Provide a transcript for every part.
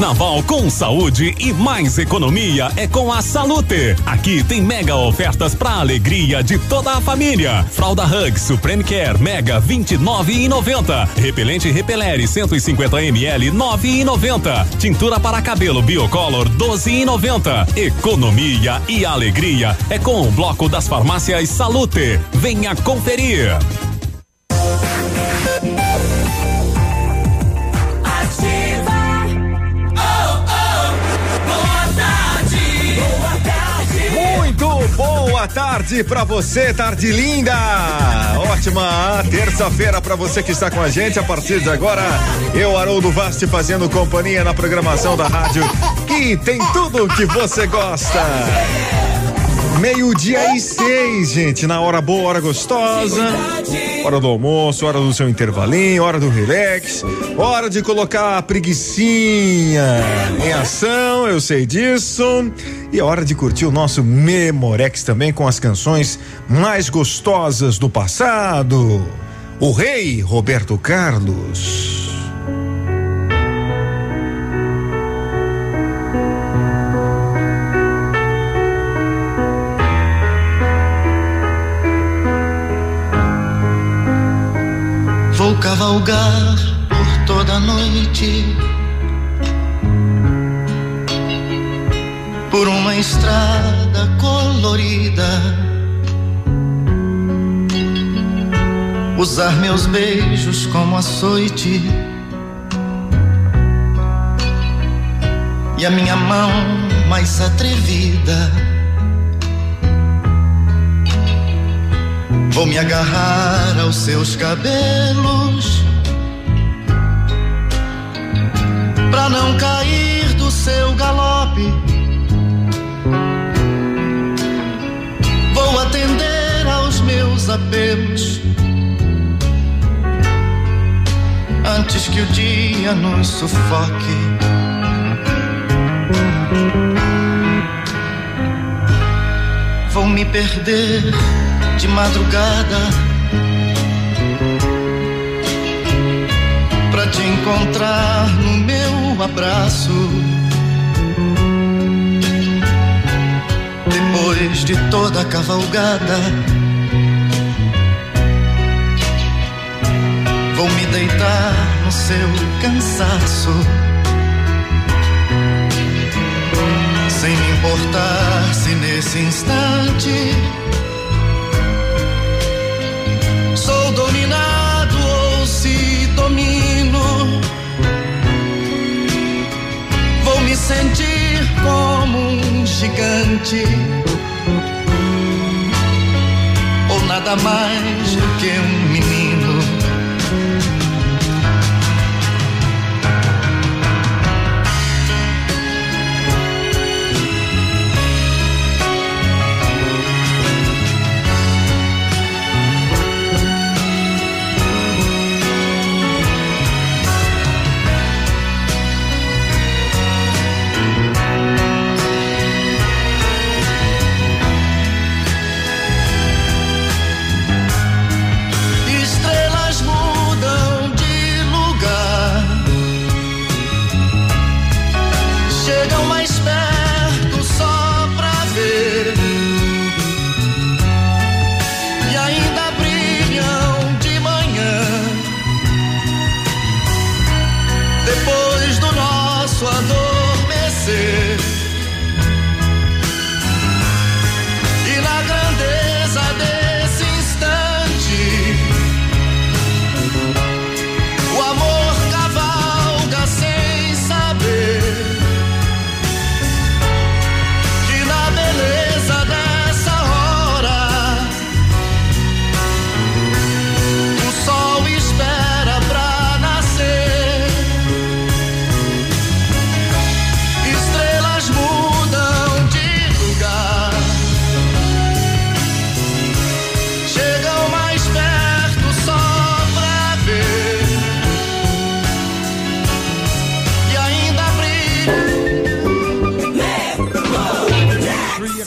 Carnaval com saúde e mais economia é com a Salute. Aqui tem mega ofertas para alegria de toda a família. Fralda Hug Supreme Care Mega 29,90. Repelente Repelere 150 ml 9,90. Tintura para cabelo Biocolor 12,90. Economia e alegria é com o bloco das farmácias Salute. Venha conferir. Boa tarde para você, tarde linda. Ótima terça-feira para você que está com a gente. A partir de agora, eu, Haroldo Vasti, fazendo companhia na programação da rádio que tem tudo que você gosta. Meio-dia e seis, gente, na hora boa, hora gostosa. Hora do almoço, hora do seu intervalinho, hora do relax, hora de colocar a preguiçinha em ação, eu sei disso. E é hora de curtir o nosso Memorex também com as canções mais gostosas do passado. O rei Roberto Carlos. Cavalgar por toda noite por uma estrada colorida. Usar meus beijos como açoite e a minha mão mais atrevida. Vou me agarrar aos seus cabelos pra não cair do seu galope. Vou atender aos meus apelos antes que o dia nos sufoque. Vou me perder de madrugada pra te encontrar no meu abraço. Depois de toda a cavalgada, vou me deitar no seu cansaço. Sem me importar se nesse instante sou dominado ou se domino. Vou me sentir como um gigante. Ou nada mais do que um menino.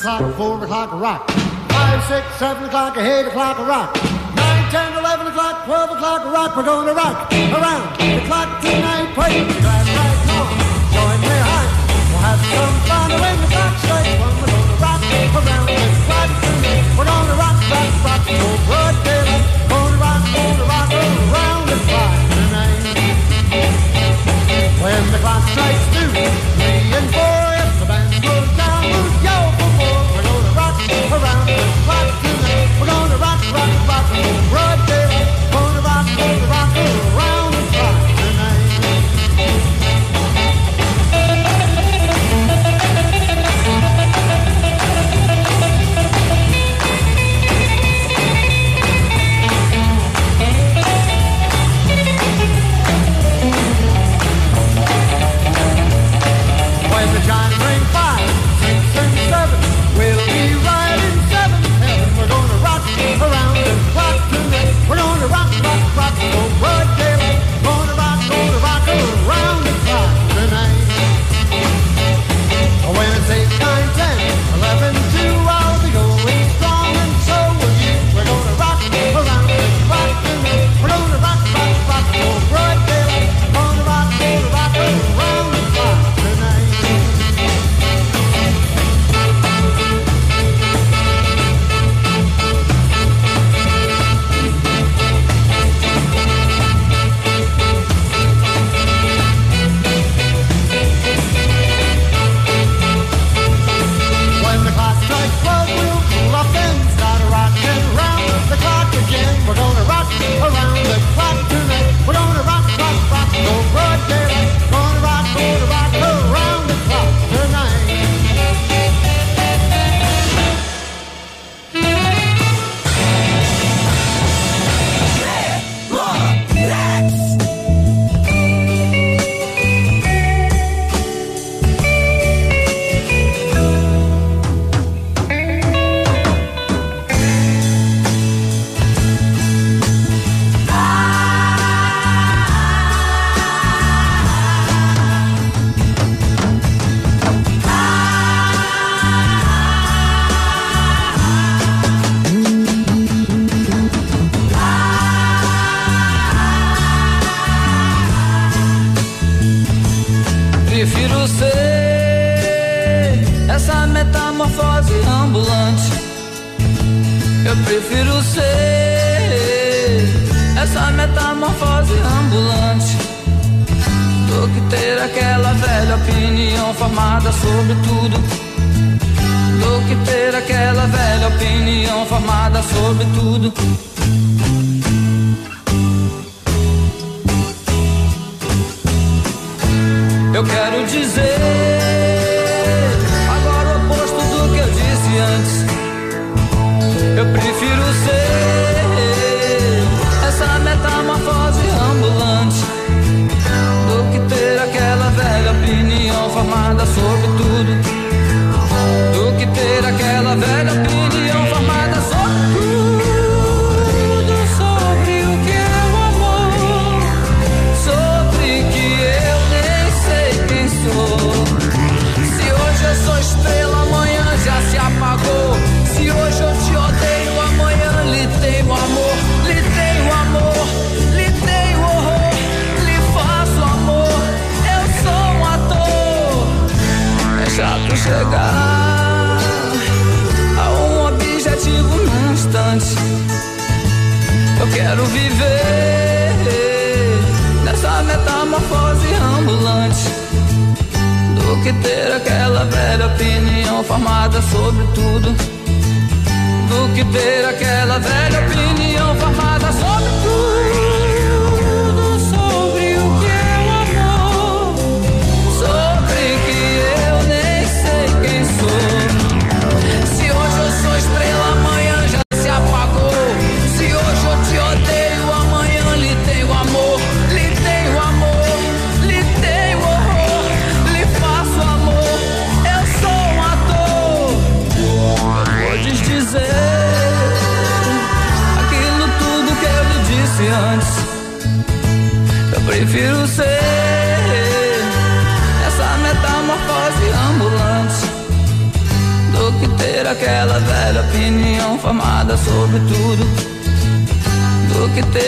o'clock, 4 o'clock, rock. Five, six, seven o'clock, 8 o'clock, rock. Nine, ten, eleven o'clock, 12 o'clock, rock. We're going to rock around the clock tonight. Play the glad right now. Join me high. We'll have some fun when the clock strikes one. We're going to rock around the clock tonight. We're going to rock, rock, rock. Go broad daylight. Going to rock, going to rock around the clock tonight. When the clock strikes two, three, and four, if the band goes down, we'll go. Run!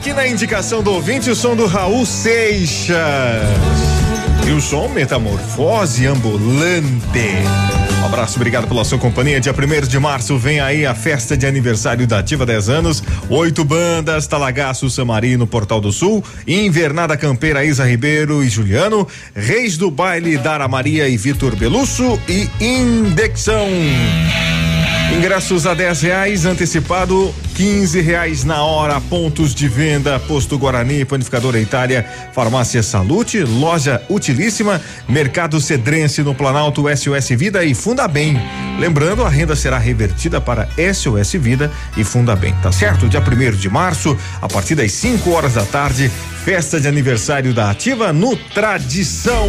Aqui na indicação do ouvinte, o som do Raul Seixas. E o som Metamorfose Ambulante. Um abraço, obrigado pela sua companhia. Dia 1 de março vem aí a festa de aniversário da Ativa 10 anos. Oito bandas: Talagaço, Samarino, Portal do Sul, Invernada Campeira, Isa Ribeiro e Juliano, Reis do Baile, Dara Maria e Vitor Belusso e Indexão. Ingressos a 10 reais, antecipado 15 reais na hora. Pontos de venda: Posto Guarani, Panificadora Itália, Farmácia Salute, Loja Utilíssima, Mercado Cedrense no Planalto, SOS Vida e Fundabem. Lembrando, a renda será revertida para SOS Vida e Fundabem, tá certo? Dia 1 de março, a partir das 5 horas da tarde, festa de aniversário da Ativa no Tradição.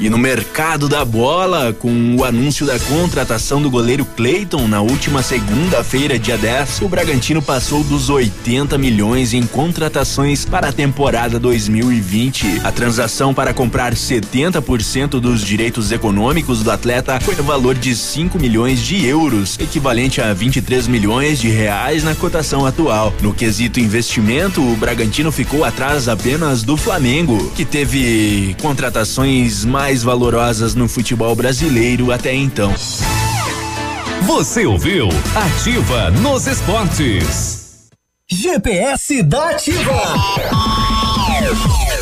E no mercado da bola, com o anúncio da contratação do goleiro Clayton na última segunda-feira, dia 10, o Bragantino passou dos 80 milhões em contratações para a temporada 2020. A transação para comprar 70% dos direitos econômicos do atleta foi no valor de 5 milhões de euros, equivalente a 23 milhões de reais na cotação atual. No quesito investimento, o Bragantino ficou atrás apenas do Flamengo, que teve contratações mais valorosas no futebol brasileiro até então. Você ouviu Ativa nos esportes. GPS da Ativa.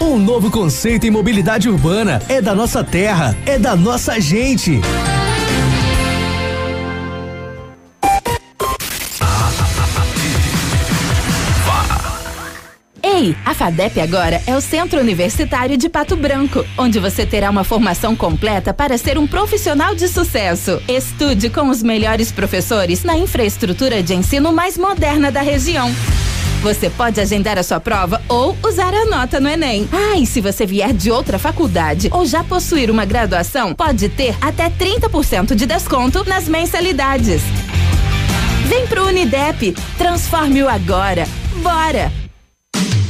Um novo conceito em mobilidade urbana. É da nossa terra. É da nossa gente. Ei, a FADEP agora é o Centro Universitário de Pato Branco, onde você terá uma formação completa para ser um profissional de sucesso. Estude com os melhores professores na infraestrutura de ensino mais moderna da região. Você pode agendar a sua prova ou usar a nota no Enem. Ah, e se você vier de outra faculdade ou já possuir uma graduação, pode ter até 30% de desconto nas mensalidades. Vem pro Unidep, transforme-o agora. Bora!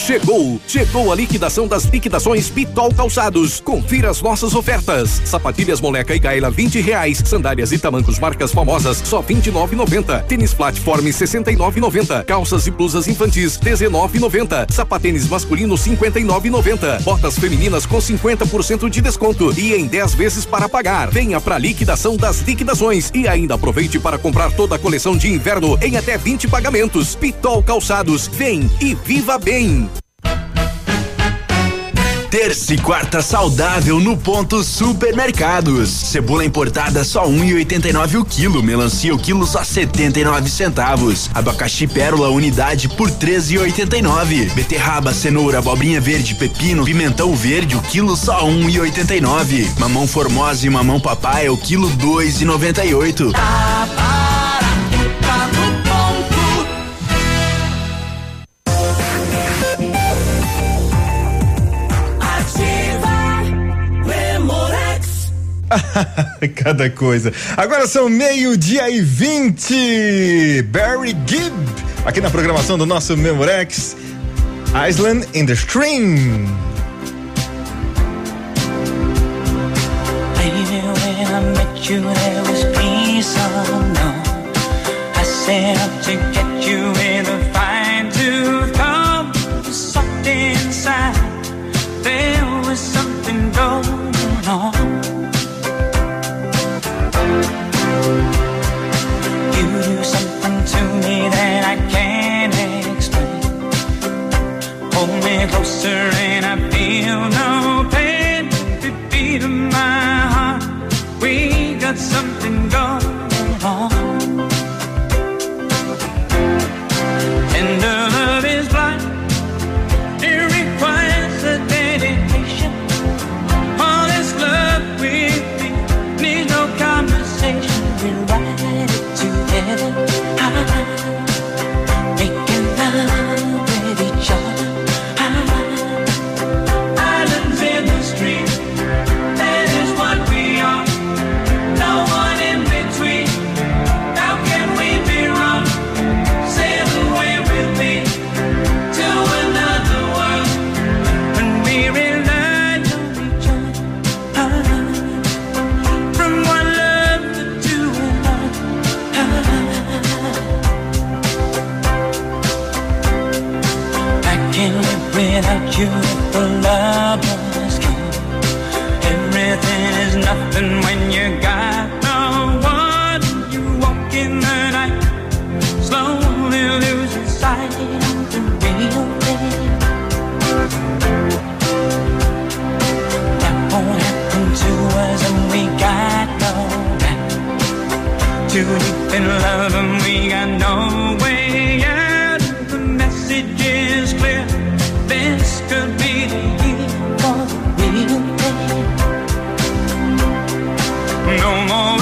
Chegou, chegou a liquidação das liquidações Pitol Calçados. Confira as nossas ofertas. Sapatilhas Moleca e Gaela 20 reais. Sandálias e tamancos marcas famosas só 29,90. Tênis Platform 69,90. Calças e blusas infantis 19,90. Sapatênis masculino 59,90. Botas femininas com 50% de desconto e em 10 vezes para pagar. Venha para liquidação das liquidações e ainda aproveite para comprar toda a coleção de inverno em até 20 pagamentos. Pitol Calçados. Vem e viva bem. Terça e quarta saudável no ponto supermercados. Cebola importada só um e oitenta e nove o quilo. Melancia o quilo só setenta e nove centavos. Abacaxi pérola unidade por treze e oitenta e nove. Beterraba, cenoura, abobrinha verde, pepino, pimentão verde o quilo só um e oitenta e nove. Mamão formosa e mamão papai o quilo dois e noventa e oito. Cada coisa. Agora são meio-dia e vinte. Barry Gibb, aqui na programação do nosso Memorex. Island in the Stream. Me nothing when you got no one. You walk in the night, slowly losing sight of the real thing. That won't happen to us, and we got no back. Too deep in love, and we got no No more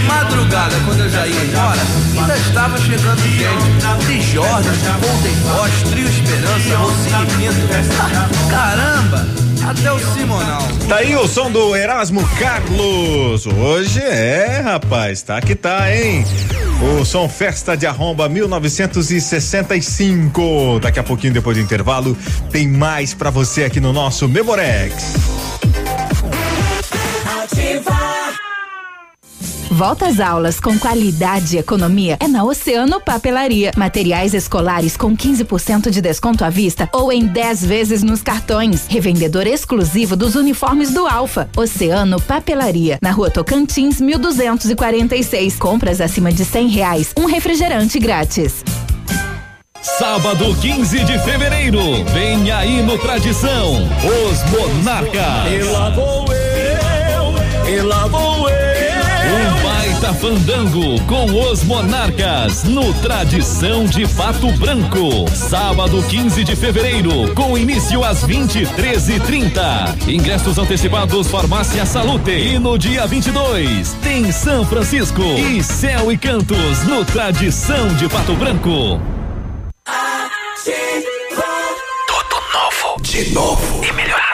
De madrugada, quando eu já ia embora Ainda estava chegando gente De Jordan, Golden Bosch, Trio Esperança, Rocinho Pinto Caramba, até o Simonal Tá aí o som do Erasmo Carlos. Hoje é, rapaz, tá que tá, hein? O som Festa de Arromba 1965. Daqui a pouquinho, depois do intervalo, tem mais pra você aqui no nosso Memorex. Volta às aulas com qualidade e economia é na Oceano Papelaria. Materiais escolares com 15% de desconto à vista ou em 10 vezes nos cartões. Revendedor exclusivo dos uniformes do Alfa. Oceano Papelaria. Na rua Tocantins, 1246. Compras acima de 100 reais. Um refrigerante grátis. Sábado 15 de fevereiro, vem aí no Tradição, os Monarcas. E lá vou eu, e lá vou fandango com os Monarcas no Tradição de Pato Branco. Sábado 15 de fevereiro, com início às 23h30. Ingressos antecipados Farmácia Salute. E no dia 22 tem São Francisco e Céu e Cantos no Tradição de Pato Branco. Tudo novo. De novo. E melhorado.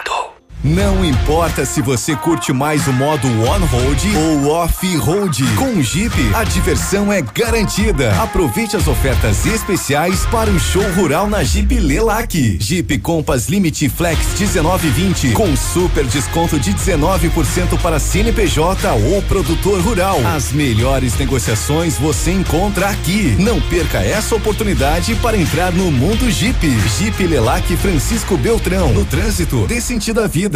Não importa se você curte mais o modo on-road ou off-road. Com o Jeep, a diversão é garantida. Aproveite as ofertas especiais para o show rural na Jeep Lelac. Jeep Compass Limite Flex 1920 com super desconto de 19% para CNPJ ou produtor rural. As melhores negociações você encontra aqui. Não perca essa oportunidade para entrar no mundo Jeep. Jeep Lelac Francisco Beltrão. No trânsito, dê sentido à vida.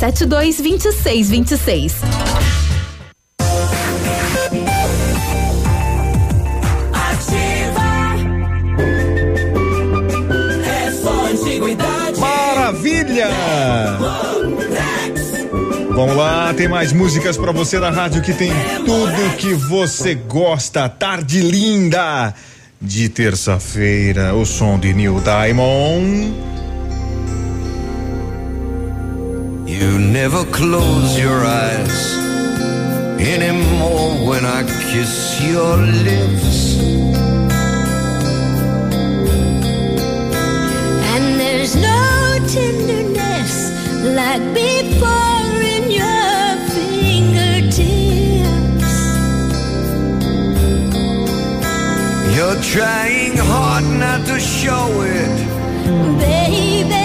72 26 26. Maravilha! Vamos lá, tem mais músicas para você da rádio que tem tudo que você gosta. Tarde linda de terça-feira, o som de Neil Diamond. You never close your eyes anymore when I kiss your lips. And there's no tenderness like before in your fingertips. You're trying hard not to show it, Baby,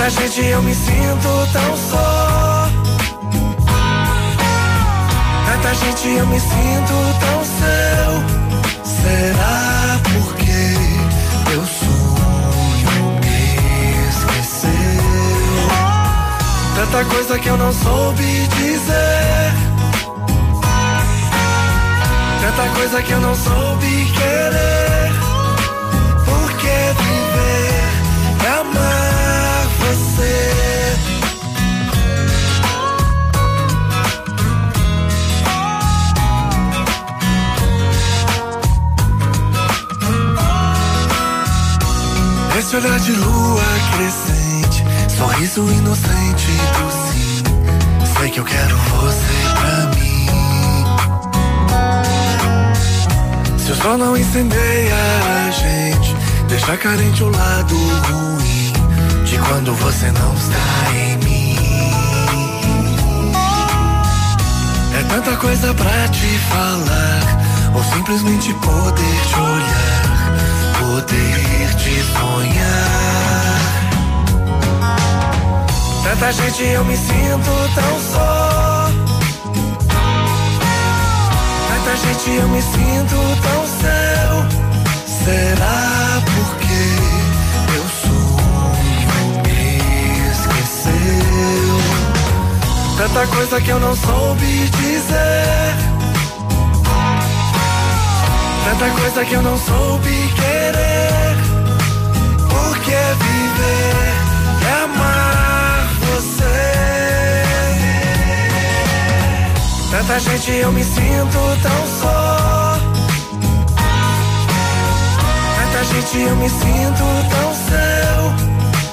Tanta gente eu me sinto tão só. Tanta gente eu me sinto tão seu. Será porque eu sonho me esqueceu? Tanta coisa que eu não soube dizer. Tanta coisa que eu não soube querer. Por que viver e amar Olhar de lua crescente, sorriso inocente do sim. Sei que eu quero você pra mim. Se o sol não incendeia a gente, deixa carente o lado ruim de quando você não está em mim. É tanta coisa pra te falar, ou simplesmente poder te olhar, poder te sonhar. Tanta gente eu me sinto tão só. Tanta gente eu me sinto tão seu. Será porque eu sonho me esqueceu? Tanta coisa que eu não soube dizer. Tanta coisa que eu não soube querer. Tanta gente eu me sinto tão só. Tanta gente eu me sinto tão seu.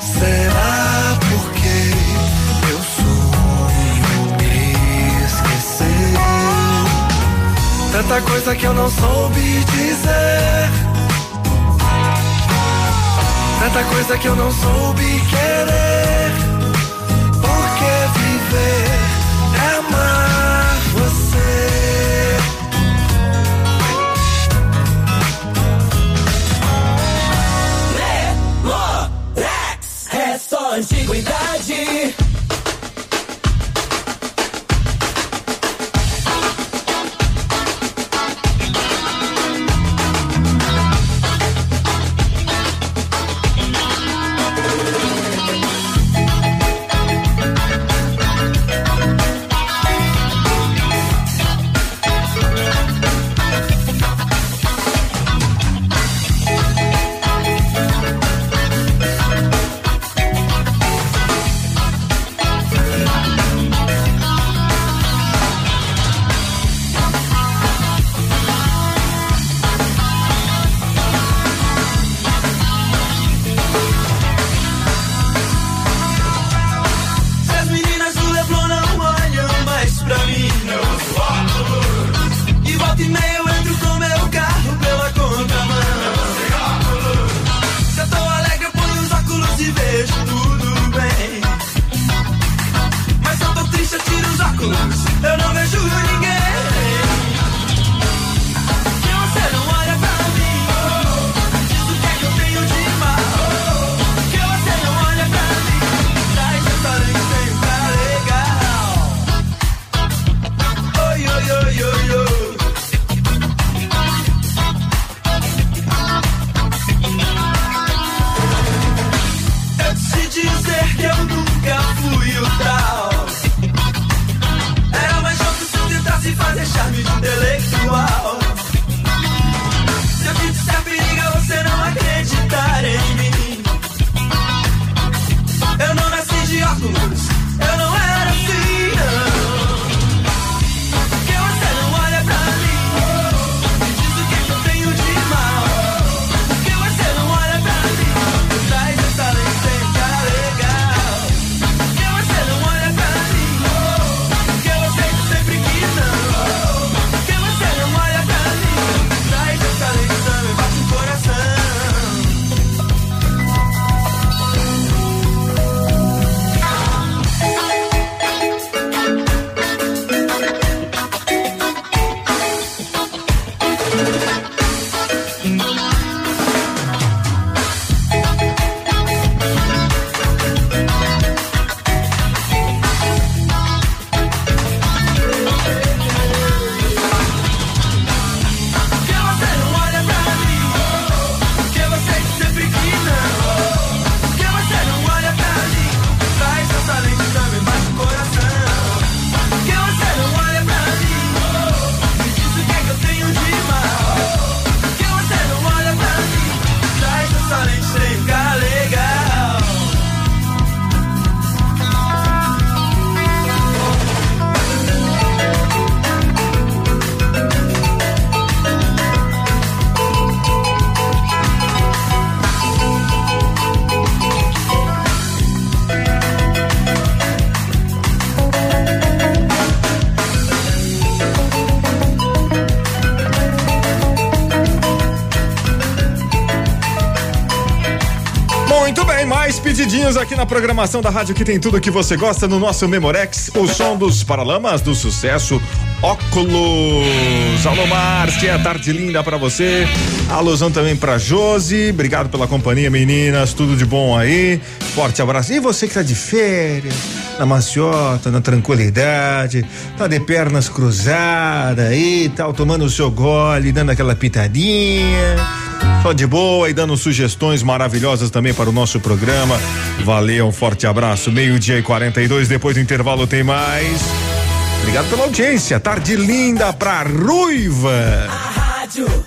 Será porque eu sonho me esqueceu? Tanta coisa que eu não soube dizer. Tanta coisa que eu não soube querer. Por que viver só na programação da rádio que tem tudo que você gosta no nosso Memorex, o som dos Paralamas do sucesso Óculos. Alô, Márcia, tarde linda pra você. Alusão também pra Josi. Obrigado pela companhia, meninas. Tudo de bom aí. Forte abraço. E você que tá de férias, na maciota, na tranquilidade, tá de pernas cruzadas aí, tal, tomando o seu gole, dando aquela pitadinha. Só de boa e dando sugestões maravilhosas também para o nosso programa. Valeu, um forte abraço. Meio-dia e 42, depois do intervalo tem mais. Obrigado pela audiência. Tarde linda pra Ruiva. Rádio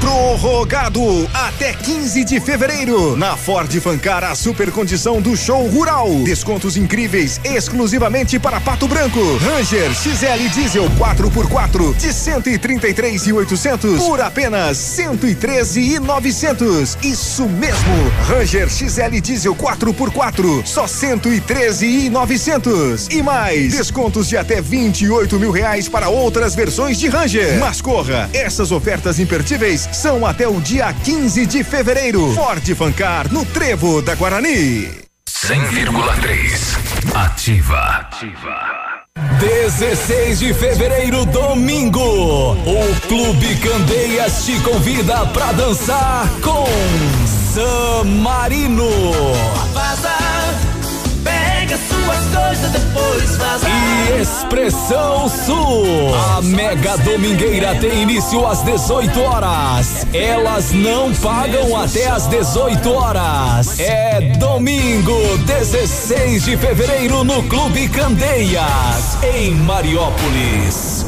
Prorrogado até 15 de fevereiro na Ford Fancar a super condição do show rural. Descontos incríveis exclusivamente para Pato Branco. Ranger XL Diesel 4x4 de 133,800 por apenas 113,900. Isso mesmo. Ranger XL Diesel 4x4 só 113,900 e mais descontos de até 28 mil reais para outras versões de Ranger. Mas corra, essas ofertas imperdíveis são até o dia 15 de fevereiro. Ford Fancar no Trevo da Guarani. 100,3. Ativa. 16 de fevereiro, domingo, o Clube Candeias te convida pra dançar com San Marino. Vaza, pega suas coisas depois vaza. E Expressão Sul. A mega domingueira tem início às 18 horas. Elas não pagam até às 18 horas. É domingo, 16 de fevereiro, no Clube Candeias, em Mariópolis.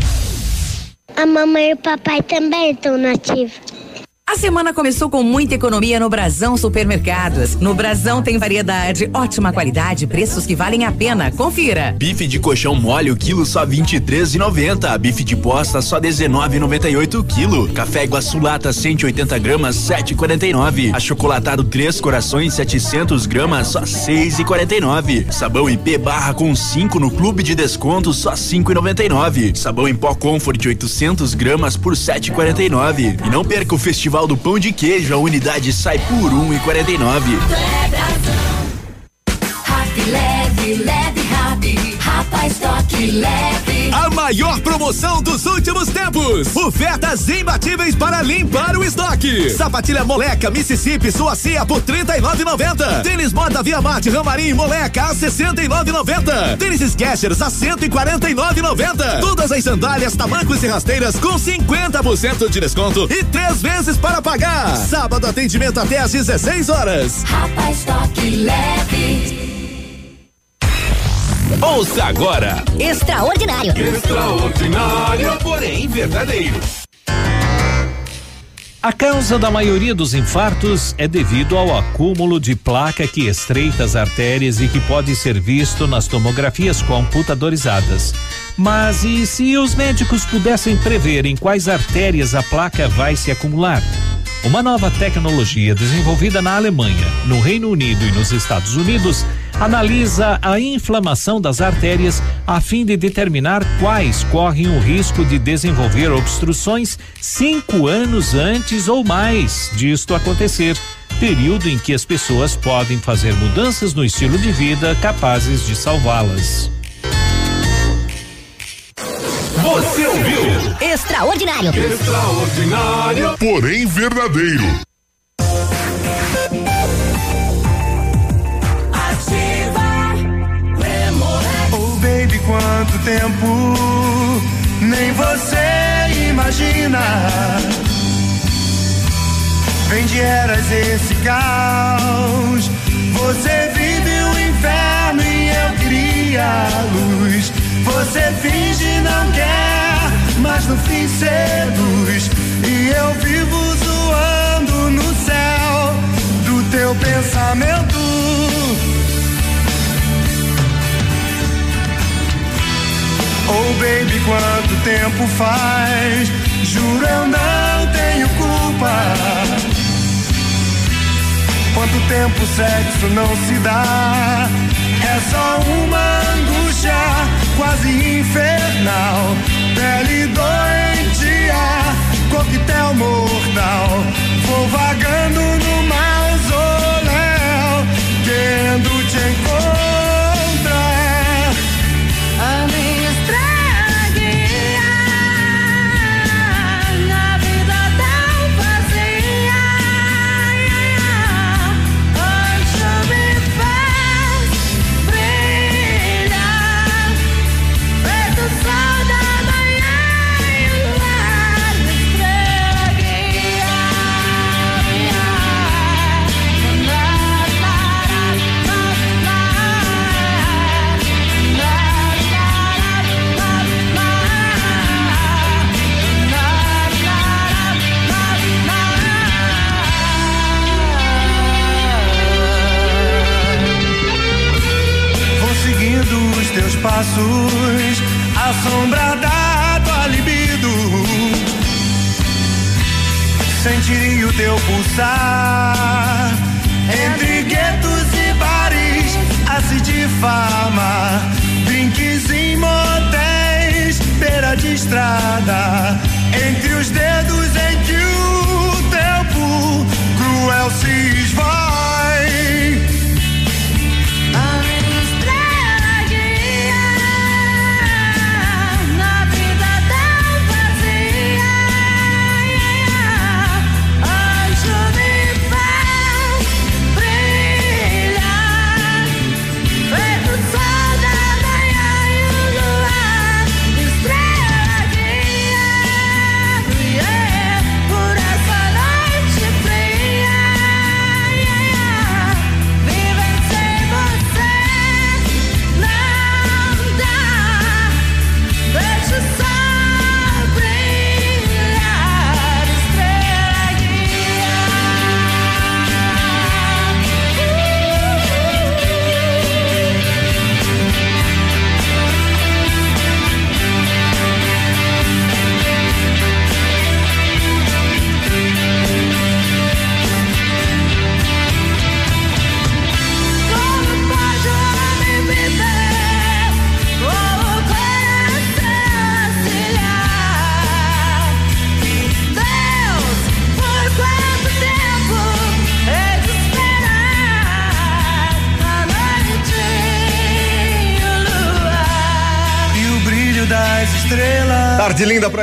A mamãe e o papai também estão nativos. A semana começou com muita economia no Brasão Supermercados. No Brasão tem variedade, ótima qualidade, preços que valem a pena. Confira. Bife de colchão mole, o quilo só 23,90. Bife de bosta só 19,98 o quilo. Café Iguaçu lata 180 gramas 7,49. Achocolatado três corações 700 gramas só 6,49. Sabão IP barra com 5 no clube de desconto só 5,99. Sabão em pó Comfort 800 gramas por 7,49. E não perca o festival do pão de queijo, a unidade sai por 1,49. Happy leve, leve, happy. Rapaz, toque leve. Maior promoção dos últimos tempos. Ofertas imbatíveis para limpar o estoque. Sapatilha Moleca Mississippi Suacia por 39,90. Tênis Moda Via Marte Ramarim Moleca a 69,90. Tênis Skechers a 149,90. Todas as sandálias, tamancos e rasteiras com 50% de desconto e três vezes para pagar. Sábado atendimento até às 16 horas. Rapaz, toque leve. Ouça agora. Extraordinário. Extraordinário, porém verdadeiro. A causa da maioria dos infartos é devido ao acúmulo de placa que estreita as artérias e que pode ser visto nas tomografias computadorizadas. Mas e se os médicos pudessem prever em quais artérias a placa vai se acumular? Uma nova tecnologia desenvolvida na Alemanha, no Reino Unido e nos Estados Unidos analisa a inflamação das artérias a fim de determinar quais correm o risco de desenvolver obstruções cinco anos antes ou mais disto acontecer. Período em que as pessoas podem fazer mudanças no estilo de vida capazes de salvá-las. Você ouviu? Extraordinário. Extraordinário. Porém verdadeiro. Quanto tempo nem você imagina. Vem de eras esse caos. Você vive o inferno e eu queria a luz. Você finge não quer, mas no fim seduz. E eu vivo zoando no céu do teu pensamento. Oh baby, quanto tempo faz? Juro eu não tenho culpa. Quanto tempo sexo não se dá? É só uma angústia quase infernal. Pele doentia, coquetel mortal. Vou vagando no mausoléu, querendo te encontrar. Passos, a sombra da tua libido. Sentiria o teu pulsar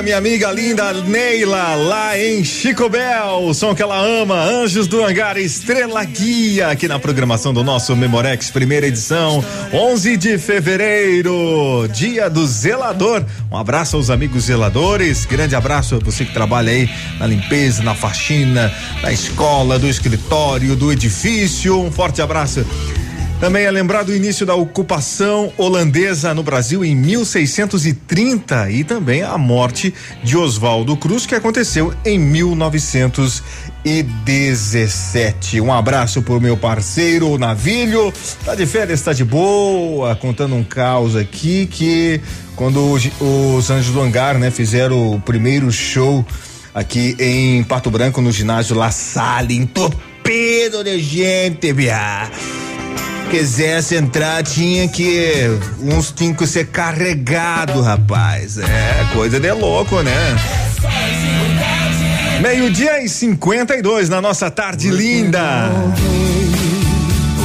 minha amiga linda Neila, lá em Chico Bel. O som que ela ama, Anjos do Hangar, Estrela Guia, aqui na programação do nosso Memorex, primeira edição, 11 de fevereiro, dia do zelador. Um abraço aos amigos zeladores, grande abraço a você que trabalha aí na limpeza, na faxina, na escola, do escritório, do edifício. Um forte abraço. Também é lembrado o início da ocupação holandesa no Brasil em 1630 e também a morte de Oswaldo Cruz, que aconteceu em 1917. Um abraço pro meu parceiro Navilho. Tá de férias, tá de boa, contando um caos aqui que quando os, os Anjos do Hangar, né, fizeram o primeiro show aqui em Pato Branco no ginásio La Salle, entupido de gente, viado quisesse entrar, tinha que. Uns que ser carregado, rapaz. É, coisa de louco, né? Meio-dia e 52 na nossa tarde linda.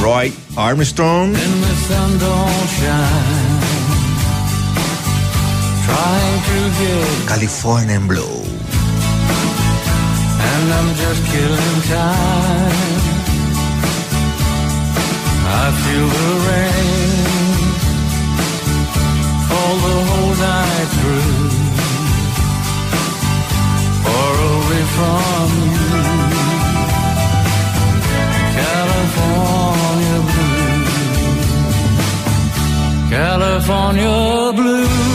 Roy Armstrong. Californian Blue. And I'm just killing time. I feel the rain fall the whole night through, far away from you. California blue, California blue.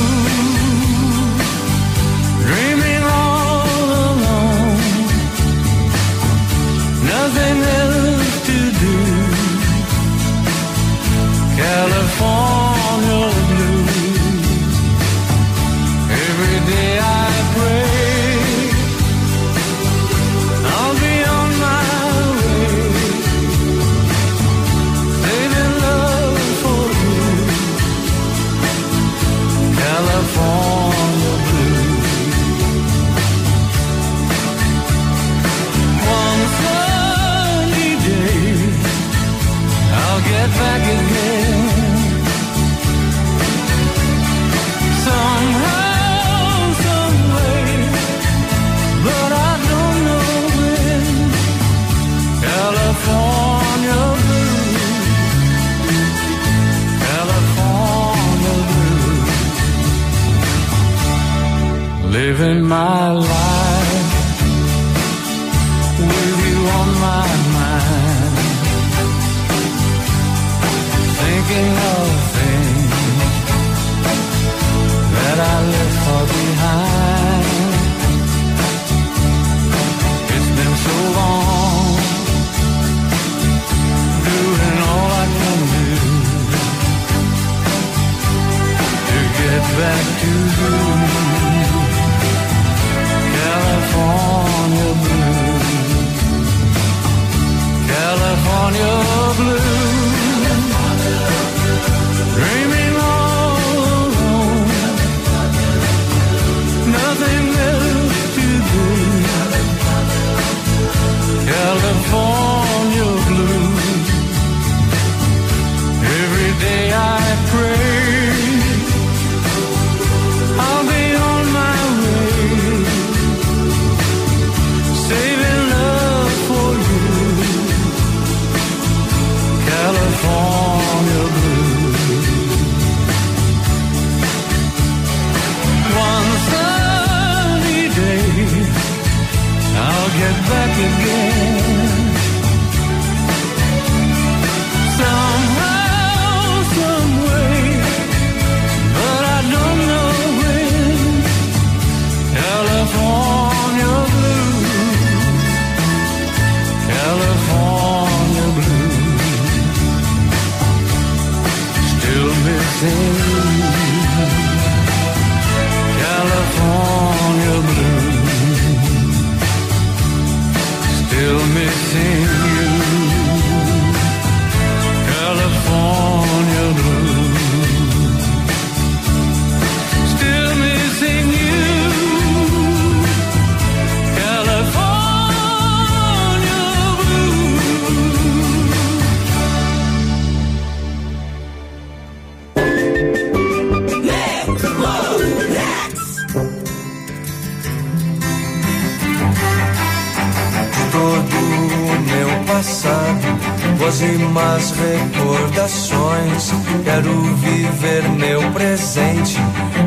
Presente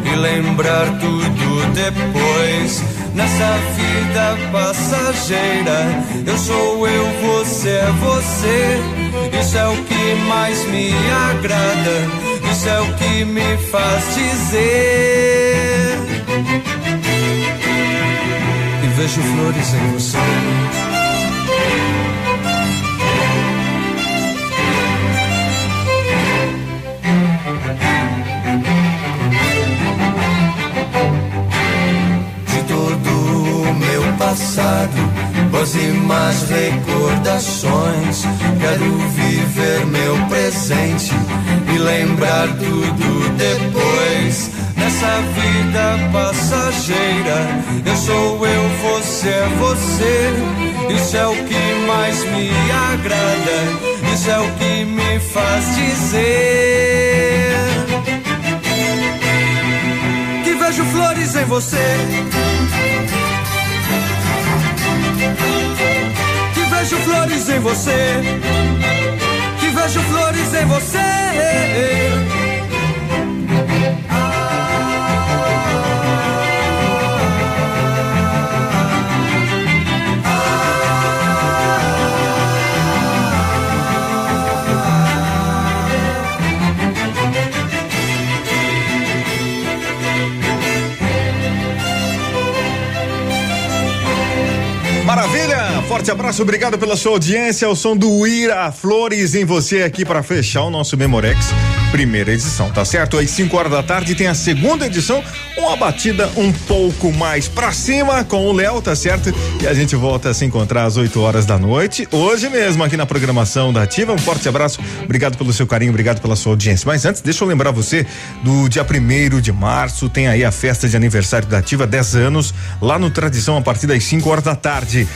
e lembrar tudo depois. nessa vida passageira. Eu sou eu, você é você. Isso é o que mais me agrada. Isso é o que me faz dizer. E vejo flores em você. Passado, boas e más recordações. Quero viver meu presente e lembrar tudo depois. Nessa vida passageira, eu sou eu, você é você. Isso é o que mais me agrada, isso é o que me faz dizer que vejo flores em você. Que vejo flores em você. Que vejo flores em você. Maravilha! Forte abraço, obrigado pela sua audiência. O som do Ira Flores em você aqui para fechar o nosso Memorex primeira edição, tá certo? Às 5 horas da tarde tem a segunda edição, uma batida um pouco mais pra cima com o Léo, tá certo? E a gente volta a se encontrar às 8 horas da noite, hoje mesmo aqui na programação da Ativa. Um forte abraço, obrigado pelo seu carinho, obrigado pela sua audiência. Mas antes, deixa eu lembrar você do dia primeiro de março, tem aí a festa de aniversário da Ativa, 10 anos, lá no Tradição a partir das 5 horas da tarde.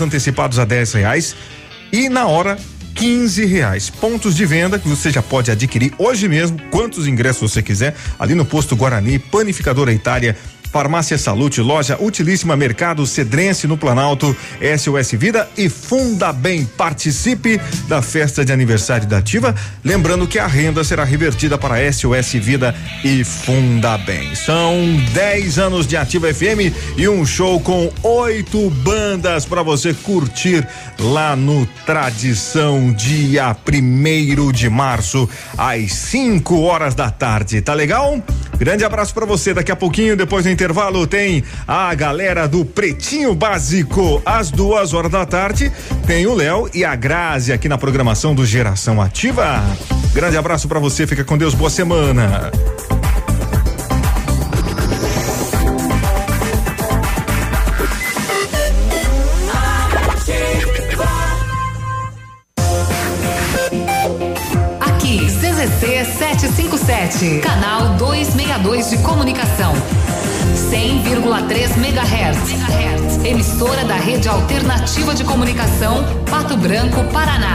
Antecipados a 10 reais e na hora 15 reais. Pontos de venda que você já pode adquirir hoje mesmo, quantos ingressos você quiser, ali no posto Guarani, Panificadora Itália. Farmácia Salute, loja Utilíssima Mercado Cedrense no Planalto, SOS Vida e Funda Bem. Participe da festa de aniversário da Ativa. Lembrando que a renda será revertida para SOS Vida e Funda Bem. São 10 anos de Ativa FM e um show com oito bandas para você curtir lá no Tradição, dia primeiro de março, às 5 horas da tarde. Tá legal? Grande abraço para você. Daqui a pouquinho, depois do intervalo, tem a galera do Pretinho Básico. Às duas horas da tarde, tem o Léo e a Grazi aqui na programação do Geração Ativa. Grande abraço para você. Fica com Deus. Boa semana. Aqui, CZC 757, canal MHz. Emissora da Rede Alternativa de Comunicação, Pato Branco, Paraná.